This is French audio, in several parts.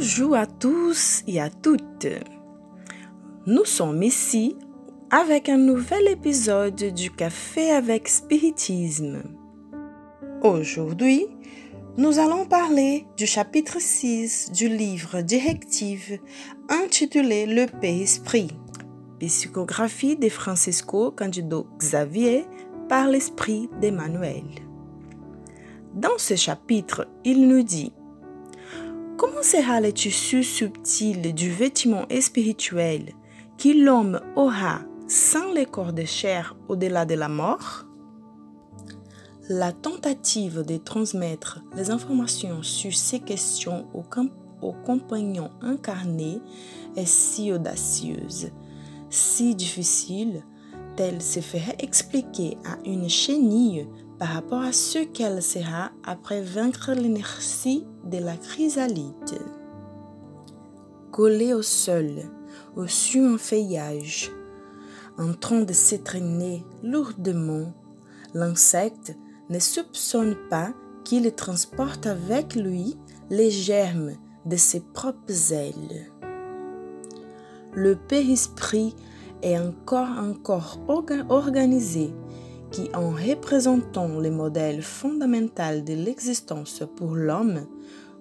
Bonjour à tous et à toutes. Nous sommes ici avec un nouvel épisode du Café avec Spiritisme. Aujourd'hui, nous allons parler du chapitre 6 du livre directive intitulé Le Père Esprit, psychographie de Francisco Candido Xavier par l'esprit d'Emmanuel. Dans ce chapitre, il nous dit Comment sera le tissu subtil du vêtement spirituel que l'homme aura sans les corps de chair au-delà de la mort? La tentative de transmettre les informations sur ces questions aux, compagnons incarnés est si audacieuse, si difficile, telle se ferait expliquer à une chenille par rapport à ce qu'elle sera après vaincre l'inertie de la chrysalide. Collé au sol, au-dessus un feuillage, en train de s'étraîner lourdement, l'insecte ne soupçonne pas qu'il transporte avec lui les germes de ses propres ailes. Le périsprit est encore encore organisé qui, en représentant le modèle fondamental de l'existence pour l'homme,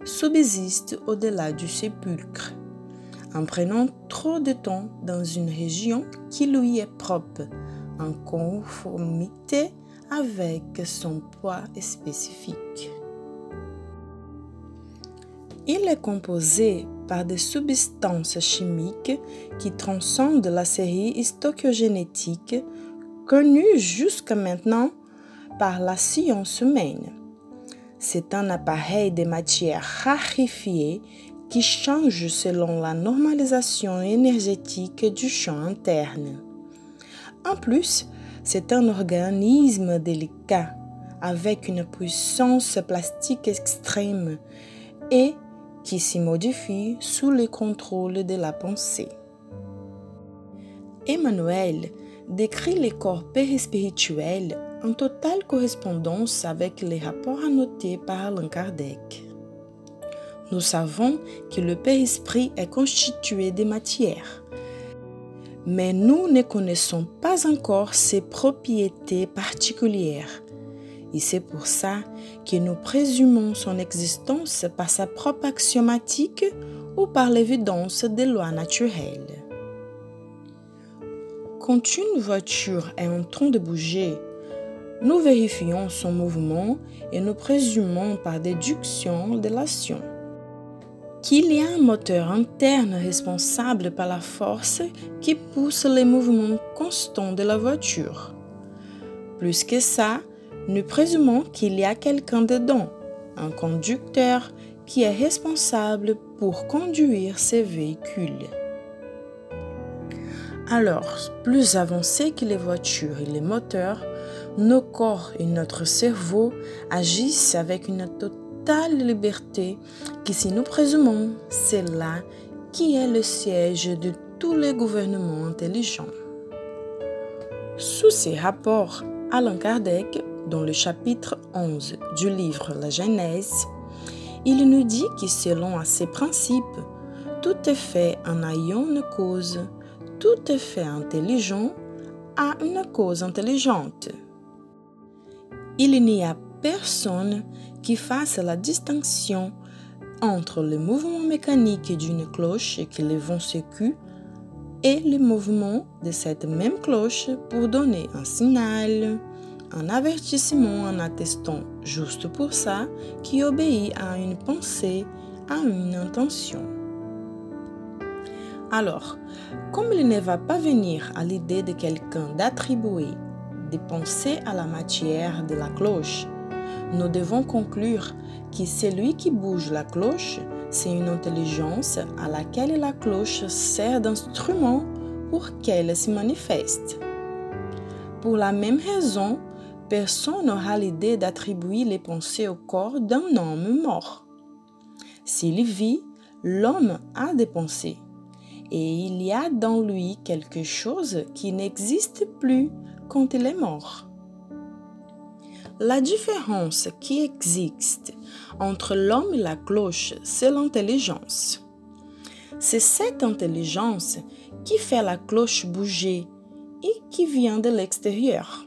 subsiste au-delà du sépulcre, en prenant trop de temps dans une région qui lui est propre, en conformité avec son poids spécifique. Il est composé par des substances chimiques qui transcendent la série histogénétique connue jusqu'à maintenant par la science humaine. C'est un appareil de matière raréfiée qui change selon la normalisation énergétique du champ interne. En plus, c'est un organisme délicat avec une puissance plastique extrême et qui s'y modifie sous le contrôle de la pensée. Emmanuel décrit les corps périspirituels en totale correspondance avec les rapports annotés par Allan Kardec. Nous savons que le périsprit est constitué de matière, mais nous ne connaissons pas encore ses propriétés particulières. Et c'est pour ça que nous présumons son existence par sa propre axiomatique ou par l'évidence des lois naturelles. Quand une voiture est en train de bouger, nous vérifions son mouvement et nous présumons par déduction de l'action qu'il y a un moteur interne responsable par la force qui pousse les mouvements constants de la voiture. Plus que ça, nous présumons qu'il y a quelqu'un dedans, un conducteur qui est responsable pour conduire ces véhicules. Alors, plus avancés que les voitures et les moteurs, nos corps et notre cerveau agissent avec une totale liberté qui, si nous présumons, c'est là qui est le siège de tous les gouvernements intelligents. Sous ces rapports, Alain Kardec, dans le chapitre 11 du livre La Genèse, il nous dit que selon ces principes, tout est fait en ayant une cause tout effet intelligent a une cause intelligente. Il n'y a personne qui fasse la distinction entre le mouvement mécanique d'une cloche que le vent secoue et le mouvement de cette même cloche pour donner un signal, un avertissement en attestant juste pour ça qui obéit à une pensée, à une intention. Alors, comme il ne va pas venir à l'idée de quelqu'un d'attribuer des pensées à la matière de la cloche, nous devons conclure que celui qui bouge la cloche, c'est une intelligence à laquelle la cloche sert d'instrument pour qu'elle se manifeste. Pour la même raison, personne n'aura l'idée d'attribuer les pensées au corps d'un homme mort. S'il vit, l'homme a des pensées et il y a dans lui quelque chose qui n'existe plus quand il est mort. La différence qui existe entre l'homme et la cloche, c'est l'intelligence. C'est cette intelligence qui fait la cloche bouger et qui vient de l'extérieur.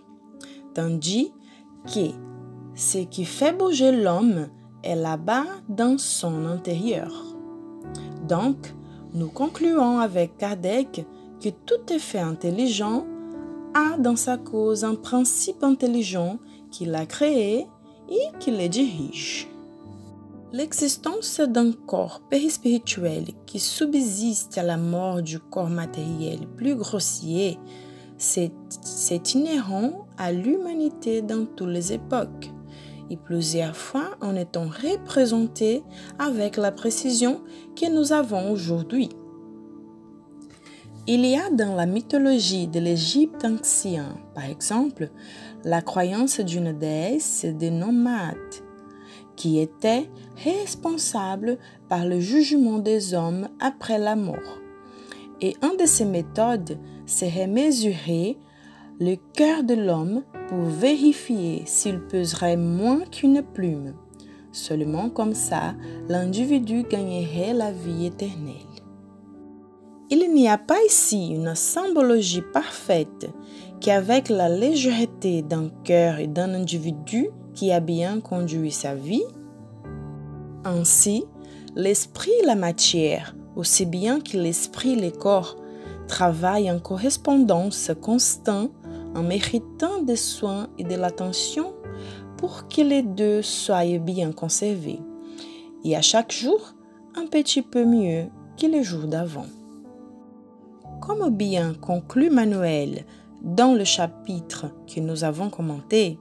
Tandis que ce qui fait bouger l'homme est là-bas dans son intérieur. Donc, nous concluons avec Kardec que tout effet intelligent a dans sa cause un principe intelligent qui l'a créé et qui le dirige. L'existence d'un corps périspirituel qui subsiste à la mort du corps matériel plus grossier, c'est inhérent à l'humanité dans toutes les époques et plusieurs fois en étant représenté avec la précision que nous avons aujourd'hui. Il y a dans la mythologie de l'Égypte ancien, par exemple, la croyance d'une déesse des nomades qui était responsable par le jugement des hommes après la mort. Et une de ces méthodes serait mesurer le cœur de l'homme pour vérifier s'il peserait moins qu'une plume. Seulement comme ça, l'individu gagnerait la vie éternelle. Il n'y a pas ici une symbologie parfaite qui, avec la légèreté d'un cœur et d'un individu qui a bien conduit sa vie, ainsi, l'esprit et la matière, aussi bien que l'esprit et le corps, travaillent en correspondance constante en méritant des soins et de l'attention pour que les deux soient bien conservés, et à chaque jour un petit peu mieux que les jours d'avant. Comme bien conclut Manuel dans le chapitre que nous avons commenté,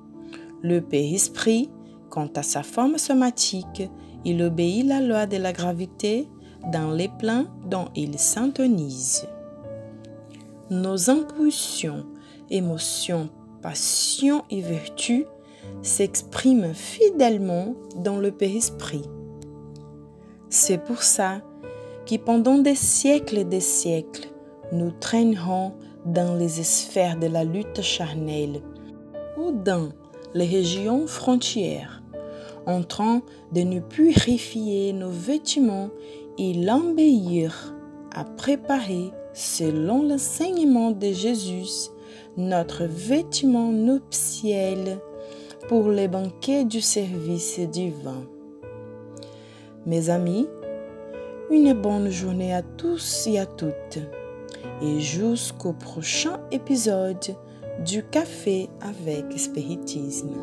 le Père-Esprit, quant à sa forme somatique, il obéit la loi de la gravité dans les plans dont il s'intonise. Nos impulsions émotions, passions et vertus s'expriment fidèlement dans le Père-Esprit. C'est pour ça que pendant des siècles et des siècles, nous traînerons dans les sphères de la lutte charnelle ou dans les régions frontières, en train de nous purifier nos vêtements et l'embellir à préparer, selon l'enseignement de Jésus, notre vêtement nuptiel pour les banquets du service divin. Mes amis, une bonne journée à tous et à toutes et jusqu'au prochain épisode du Café avec Spiritisme.